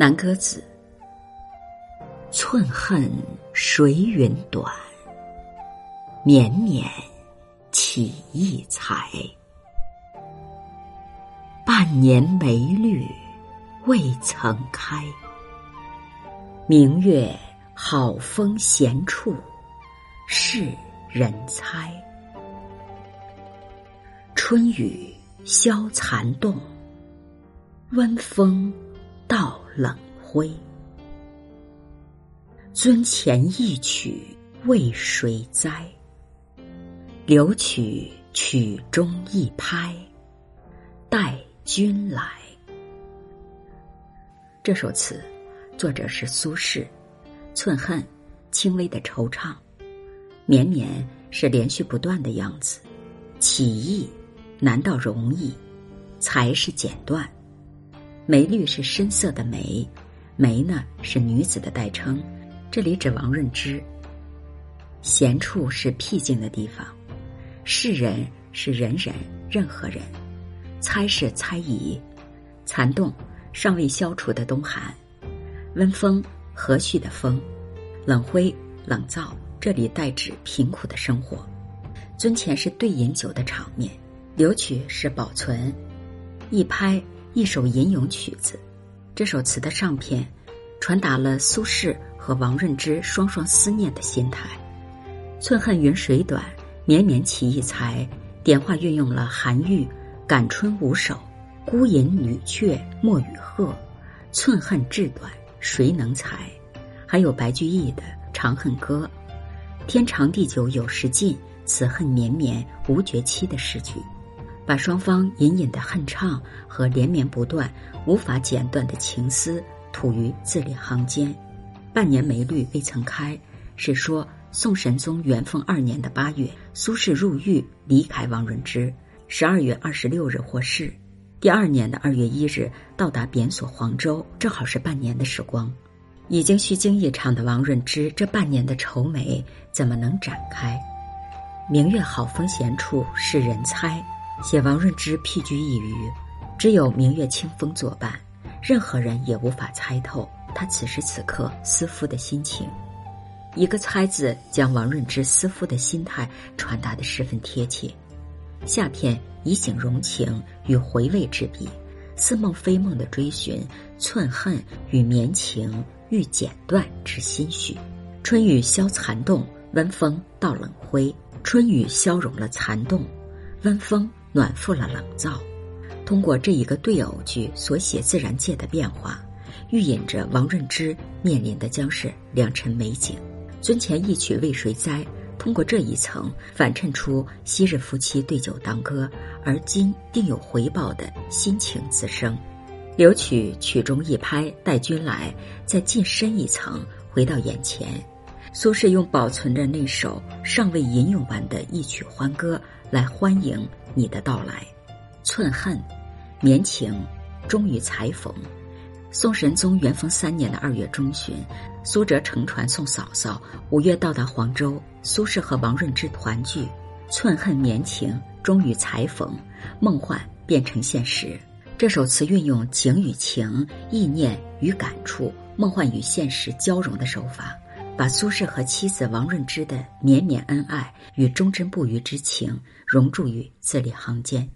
南歌子，寸恨谁云短，绵绵起一裁。半年梅绿未曾开，明月好风闲处是人猜。春雨消残冻，温风。冷灰，尊前一曲为谁栽？留取曲中一拍，待君来。这首词作者是苏轼，寸恨轻微的惆怅，绵绵是连续不断的样子，起意难道容易？才是剪断。梅绿是深色的梅，梅呢是女子的代称，这里指王润之。闲处是僻静的地方，世人是人人任何人，猜是猜疑，残冻尚未消除的冬寒，温风和煦的风，冷灰冷燥，这里代指贫苦的生活。尊前是对饮酒的场面，留取是保存，一拍。一首吟咏曲子，这首词的上片，传达了苏轼和王润之双双思念的心态。寸恨云水短，绵绵起一裁。点化运用了韩愈《感春五首》“孤吟女雀莫与鹤，寸恨志短谁能裁”，还有白居易的《长恨歌》“天长地久有时尽，此恨绵绵无绝期”的诗句。把双方隐隐的恨怅和连绵不断、无法剪断的情思吐于字里行间。半年梅绿未曾开，是说宋神宗元丰二年的八月，苏轼入狱离开王润之，十二月二十六日获释。第二年的二月一日到达贬所黄州，正好是半年的时光。已经虚惊一场的王润之，这半年的愁眉怎么能展开？明月好风闲处是人猜。写王润之僻居一隅，只有明月清风作伴，任何人也无法猜透他此时此刻思夫的心情。一个“猜”字，将王润之思夫的心态传达的十分贴切。下片以景容情与回味之笔，似梦非梦的追寻寸恨与绵情欲剪断之心绪。春雨消残冻，温风到冷灰。春雨消融了残冻，温风。暖覆了冷燥，通过这一个对偶句所写自然界的变化，预引着王润之面临的将是良辰美景。尊前一曲为谁栽？通过这一层反衬出昔日夫妻对酒当歌，而今定有回报的心情滋生。留取曲中一拍，待君来，再进深一层，回到眼前。苏轼用保存着那首尚未吟咏完的一曲欢歌来欢迎你的到来。寸恨，绵情，终于裁缝。宋神宗元丰三年的二月中旬，苏辙乘船送嫂嫂，五月到达黄州，苏轼和王润之团聚。寸恨绵情，终于裁缝，梦幻变成现实。这首词运用景与情、意念与感触、梦幻与现实交融的手法。把苏轼和妻子王润之的绵绵恩爱与忠贞不渝之情融入于字里行间。